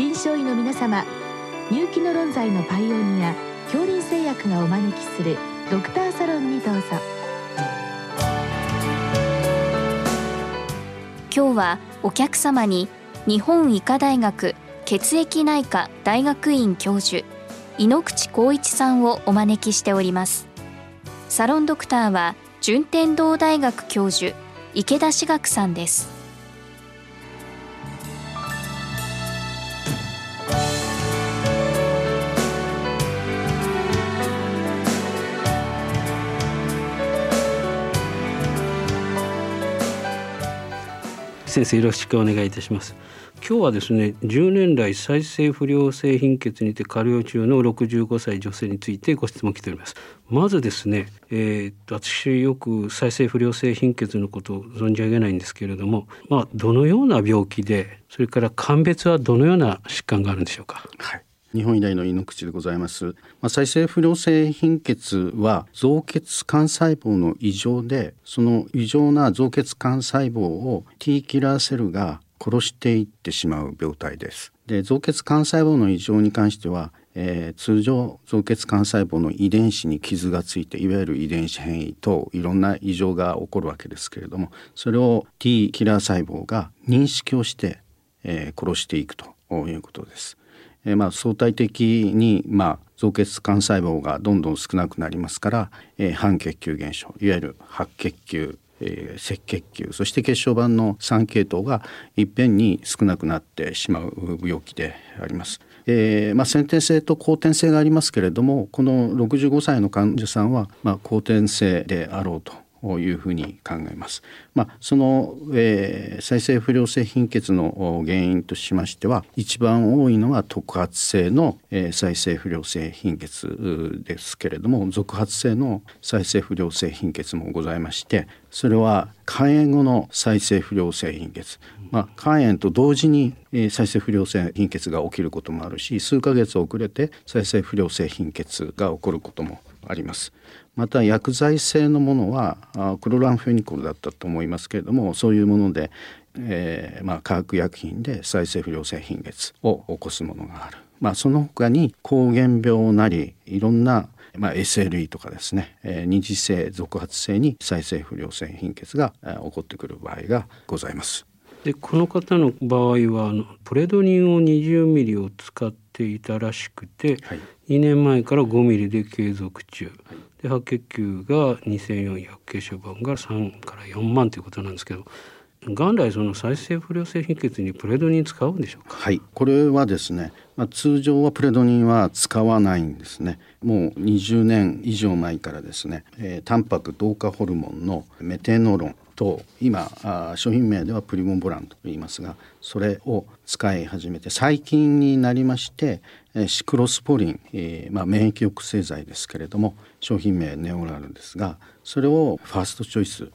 臨床医の皆様入気の論剤のパイオニア恐林製薬がお招きするドクターサロンにどうぞ。今日はお客様に日本医科大学血液内科大学院教授井ノ口浩一さんをお招きしております。サロンドクターは順天堂大学教授池田志学さんです。先生よろしくお願いいたします。今日はですね10年来再生不良性貧血にて過療中の65歳女性についてご質問来ております。まずですね、えー、私よく再生不良性貧血のことを存じ上げないんですけれどもまあどのような病気でそれから鑑別はどのような疾患があるんでしょうか？はい。日本医大の井口でございます。まあ、再生不良性貧血は造血幹細胞の異常で、その異常な造血幹細胞を T キラーセルが殺していってしまう病態です。で、造血幹細胞の異常に関しては、えー、通常造血幹細胞の遺伝子に傷がついていわゆる遺伝子変異等いろんな異常が起こるわけですけれどもそれを T キラー細胞が認識をして、えー、殺していくということです。えー、まあ相対的にまあ造血幹細胞がどんどん少なくなりますから、えー、半血球減少いわゆる白血球えー、赤血球そして血小板の3系統がいっぺんに少なくなってしまう病気であります。えーまあ、先天性と後天性がありますけれどもこの65歳の患者さんは、まあ、後天性であろうというふうに考えます。まあ、その、えー、再生不良性貧血の原因としましては一番多いのは特発性の、えー、再生不良性貧血ですけれども続発性の再生不良性貧血もございましてそれは肝炎後の再生不良性貧血、まあ、肝炎と同時に、えー、再生不良性貧血が起きることもあるし数ヶ月遅れて再生不良性貧血が起こることもあります。また薬剤性のものはクロランフェニコルだったと思いますけれどもそういうもので、えーまあ、化学薬品で再生不良性貧血を起こすものがある。まあ、その他に膠原病なりいろんなまあ、SLE とかですね、えー、二次性続発性に再生不良性貧血が、えー、起こってくる場合がございます。でこの方の場合はあのプレドニンを20ミリを使っていたらしくて、はい、2年前から5ミリで継続中、はい、で白血球が2400血小板が3から4万ということなんですけど元来その再生不良性貧血にプレドニン使うんでしょうか？はい。これはですね、まあ、通常はプレドニンは使わないんですね。もう20年以上前からですね、えー、タンパク同化ホルモンのメテノロンと今あ商品名ではプリモンボランと言いますがそれを使い始めて最近になりましてシクロスポリン、えーまあ、免疫抑制剤ですけれども商品名ネオラルですがそれをファーストチョイス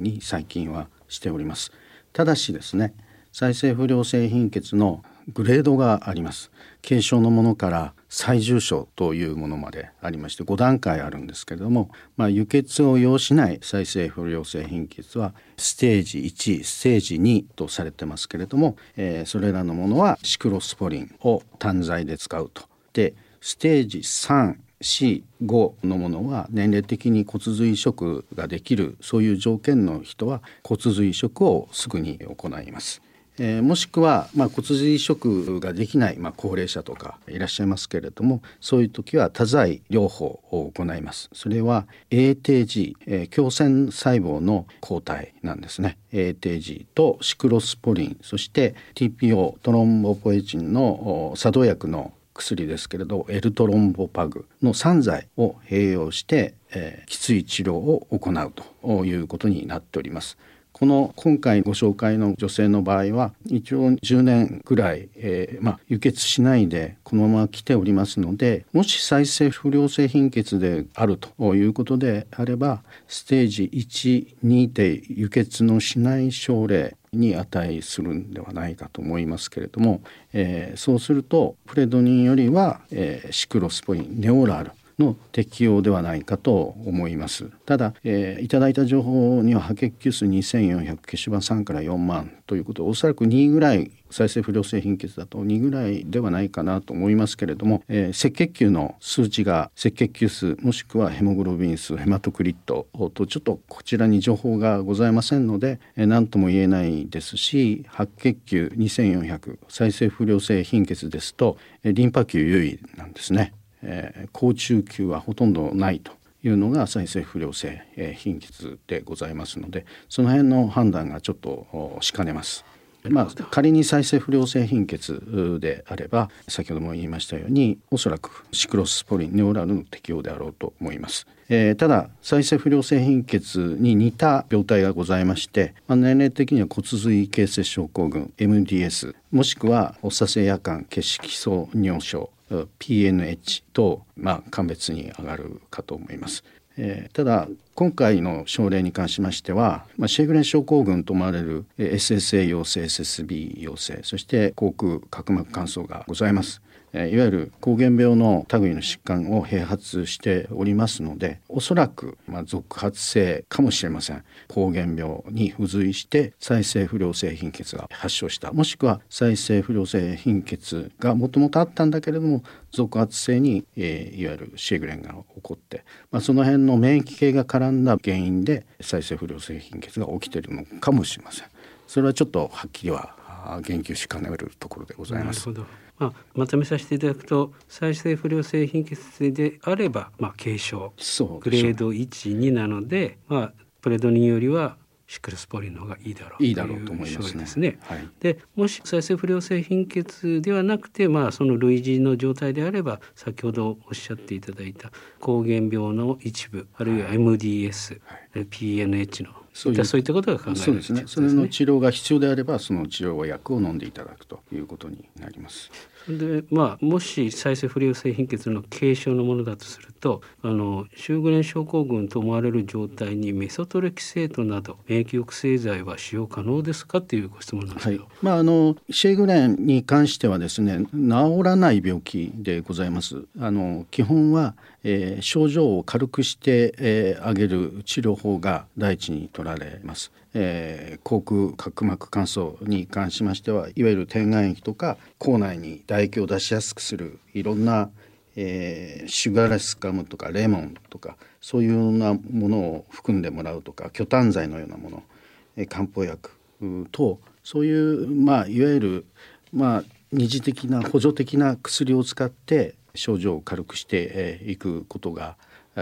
に最近はしております。ただしですね再生不良性貧血のグレードがあります。軽症のものから最重症というものまでありまして5段階あるんですけれども、まあ、輸血を要しない再生不良性貧血はステージ1ステージ2とされてますけれども、えー、それらのものはシクロスポリンを単剤で使うと。でステージ3 C5 のものは年齢的に骨髄移植ができるそういう条件の人は骨髄移植をすぐに行います。えー、もしくは、まあ、骨髄移植ができない、まあ、高齢者とかいらっしゃいますけれどもそういう時は多剤療法を行いますそれは ATG、えー、強腺細胞の抗体なんですね ATG とシクロスポリンそして TPO トロンボポエチンの作動薬の薬ですけれどエルトロンボパグの3剤を併用して、えー、きつい治療を行うということになっております。この今回ご紹介の女性の場合は一応10年ぐらい、えー、まあ、輸血しないでこのまま来ておりますのでもし再生不良性貧血であるということであればステージ12で輸血のしない症例に値するんではないかと思いますけれども、えー、そうするとプレドニンよりは、えー、シクロスポインネオラルの適用ではないかと思いますただ、えー、いただいた情報には白血球数2400血小板3から4万ということおそらく2ぐらい再生不良性貧血だと2ぐらいではないかなと思いますけれども、えー、赤血球の数値が赤血球数もしくはヘモグロビン数ヘマトクリットとちょっとこちらに情報がございませんので何、えー、とも言えないですし白血球2400再生不良性貧血ですと、えー、リンパ球優位なんですね。えー、高中球はほとんどないというのが再生不良性、えー、貧血でございますのでその辺の判断がちょっとしかねます。まあ、仮に再生不良性貧血であれば先ほども言いましたようにおそらくシクロスポリンネオラルの適用であろうと思います。えー、ただ再生不良性貧血に似た病態がございまして、まあ、年齢的には骨髄形成症候群 MDS もしくは発作性夜間血色素尿症 PNH と、まあ、鑑別に上がるかと思います。えー、ただ今回の症例に関しましては、まあ、シェーグレン症候群と思われる SSA 陽性 SSB 陽性そして口腔角膜乾燥がございます。いわゆる膠原病の類の疾患を併発しておりますのでおそらくま続発性かもしれません膠原病に付随して再生不良性貧血が発症したもしくは再生不良性貧血がもともとあったんだけれども続発性に、えー、いわゆるシェグレンが起こって、まあ、その辺の免疫系が絡んだ原因で再生不良性貧血が起きているのかもしれません。それはちょっとはっきりは言及しかねるところでございます。まあ、まとめさせていただくと再生不良性貧血であれば、まあ、軽症グレード12なので、まあ、プレドニンよりはシクルスポリンの方がいいだろういいだろうと思いますね。すね。はい、でもし再生不良性貧血ではなくて、まあ、その類似の状態であれば先ほどおっしゃっていただいた膠原病の一部あるいは MDS、はい、PNH のそういったそういったことが考えられる、そうですね。それの治療が必要であればその治療薬を飲んでいただくということになります。でまあもし再生不良性貧血の軽症のものだとするとあのシューグレン症候群と思われる状態にメソトレキセートなど免疫抑制剤は使用可能ですかっていうご質問なんですけど、はい、まああのシェーグレンに関してはですね治らない病気でございます。あの基本はえー、症状を軽くして、えー、あげる治療法が第一に取られます。えー、口腔角膜乾燥に関しましてはいわゆる点眼液とか口内に唾液を出しやすくするいろんな、えー、シュガーレスガムとかレモンとかそういうようなものを含んでもらうとか去痰剤のようなもの、えー、漢方薬とそういうまあいわゆるまあ二次的な補助的な薬を使って症状を軽くしていくことが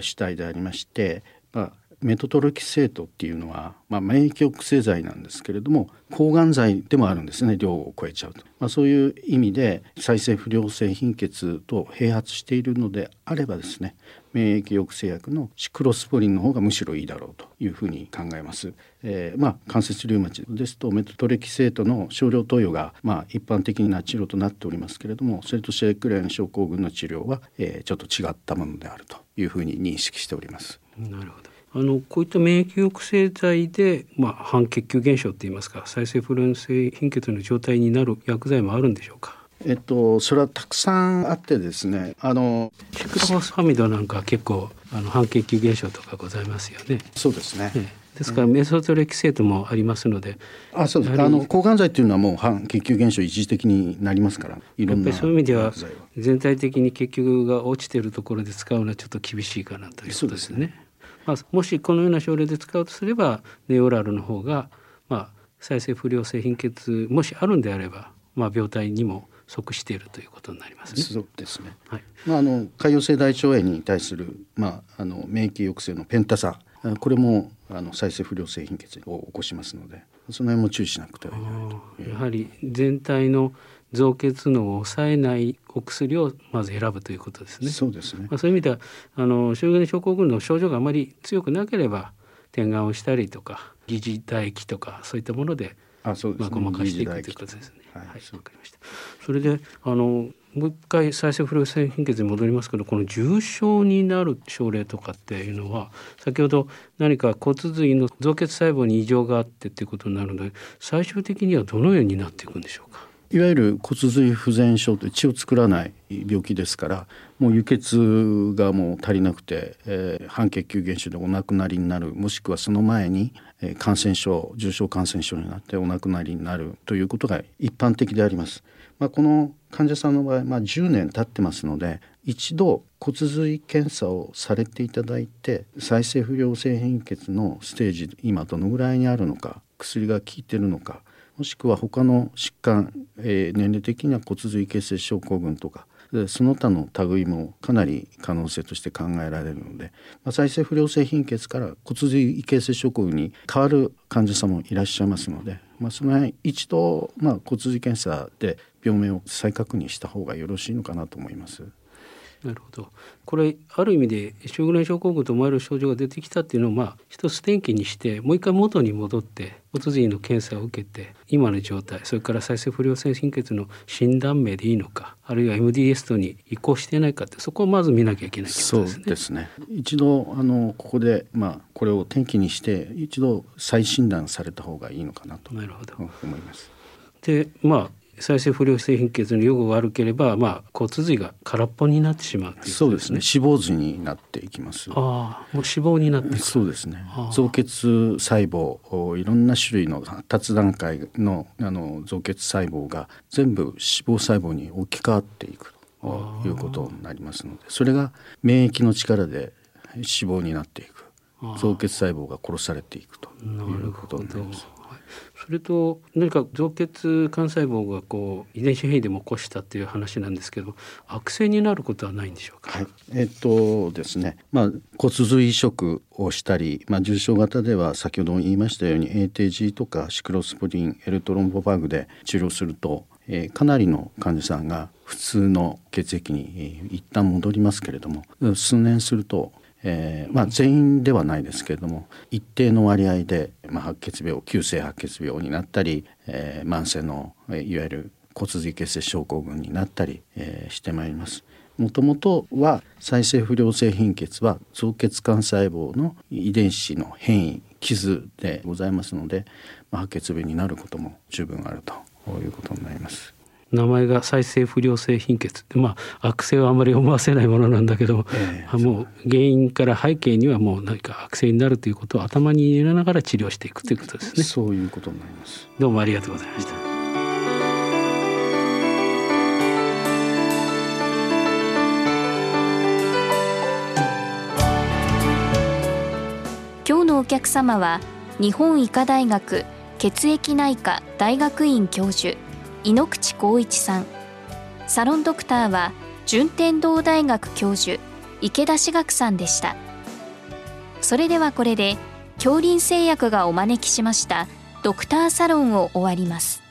主体でありまして、まあ、メトトロキセートっていうのは、まあ、免疫抑制剤なんですけれども抗がん剤でもあるんですね量を超えちゃうと、まあ、そういう意味で再生不良性貧血と併発しているのであればですね免疫抑制薬のシクロスポリンの方がむしろいいだろうというふうに考えます。えー、まあ関節リウマチですとメトトレキセートの少量投与がまあ一般的な治療となっておりますけれどもそれとシェークレーン症候群の治療は、えー、ちょっと違ったものであるというふうに認識しております。なるほどあのこういった免疫抑制剤で、まあ、半血球減少といいますか再生不良性貧血の状態になる薬剤もあるんでしょうか？えっと、それはたくさんあってですねあのキクロフォスファミドなんか結構あの半血球減少とかございますよね。そうですね、ねですからメソトレキセートもありますので、あそうです。あの抗がん剤っていうのはもう半血球減少一時的になりますからいろんなそういう意味では全体的に血球が落ちているところで使うのはちょっと厳しいかなということですね。まあ、もしこのような症例で使うとすればネオラルの方が、まあ、再生不良性貧血もしあるんであれば、まあ、病態にも即しているということになりますね。そうですね。はい。まああの潰瘍性大腸炎に対するまああの免疫抑制のペンタサこれもあの再生不良性貧血を起こしますので、その辺も注意しなくてはいけないやはり全体の造血能を抑えないお薬をまず選ぶということですね。そうですね。まあ、そういう意味ではあの周辺症候群の症状があまり強くなければ点眼をしたりとか疑似唾液とかそういったものであそうです、ね、まあ、ごまかしていくということですね。はい、はい、わかりました。それであのもう一回再生不良性貧血に戻りますけどこの重症になる症例とかっていうのは先ほど何か骨髄の造血細胞に異常があってっていうことになるので最終的にはどのようになっていくんでしょうか？いわゆる骨髄不全症という血を作らない病気ですからもう輸血がもう足りなくて、えー、半血球減少でお亡くなりになるもしくはその前に、えー、感染症重症感染症になってお亡くなりになるということが一般的であります。まあ、この患者さんの場合、まあ、10年経ってますので一度骨髄検査をされていただいて再生不良性貧血のステージ今どのぐらいにあるのか薬が効いてるのかもしくは他の疾患、えー、年齢的には骨髄血性症候群とかその他の類もかなり可能性として考えられるので、まあ、再生不良性貧血から骨髄形成症候群に変わる患者さんもいらっしゃいますので、まあ、その辺一度、まあ、骨髄検査で病名を再確認した方がよろしいのかなと思います。なるほど。これある意味でショグレン症候群と思われる症状が出てきたっていうのをまあ一つ転機にしてもう一回元に戻って骨髄の検査を受けて今の状態それから再生不良性貧血の診断名でいいのかあるいは MDS とに移行してないかってそこをまず見なきゃいけないそうですね。一度あのここでまあこれを転機にして一度再診断された方がいいのかなと。思います。でまあ再生不良性貧血の予後が悪ければ、まあ、骨髄が空っぽになってしまう、ね、そうですね。脂肪髄になっていきますああもう脂肪になってそうですね。造血細胞いろんな種類の発達段階のあの造血細胞が全部脂肪細胞に置き換わっていくということになりますのでそれが免疫の力で脂肪になっていく。造血細胞が殺されていくということになります。それと何か造血幹細胞がこう遺伝子変異でも起こしたっていう話なんですけど悪性になることはないんでしょうか、はい、えっとですね、まあ、骨髄移植をしたり、まあ、重症型では先ほども言いましたように ATG とかシクロスプリンエルトロンボバグで治療すると、えー、かなりの患者さんが普通の血液に、えー、一旦戻りますけれども数年するとえーまあ、全員ではないですけれども一定の割合で、まあ、白血病急性白血病になったり、えー、慢性のいわゆる骨髄血性症候群になったり、えー、してまいります。もともとは再生不良性貧血は造血幹細胞の遺伝子の変異傷でございますので、まあ、白血病になることも十分あるということになります。名前が再生不良性貧血ってまあ悪性はあまり思わせないものなんだけど、えー、もう原因から背景にはもう何か悪性になるということを頭に入れながら治療していくということですね。そういうことになります。どうもありがとうございました。今日のお客様は日本医科大学血液内科大学院教授井ノ口浩一さん。サロンドクターは順天堂大学教授池田志学さんでした。それではこれで恐林製薬がお招きしましたドクターサロンを終わります。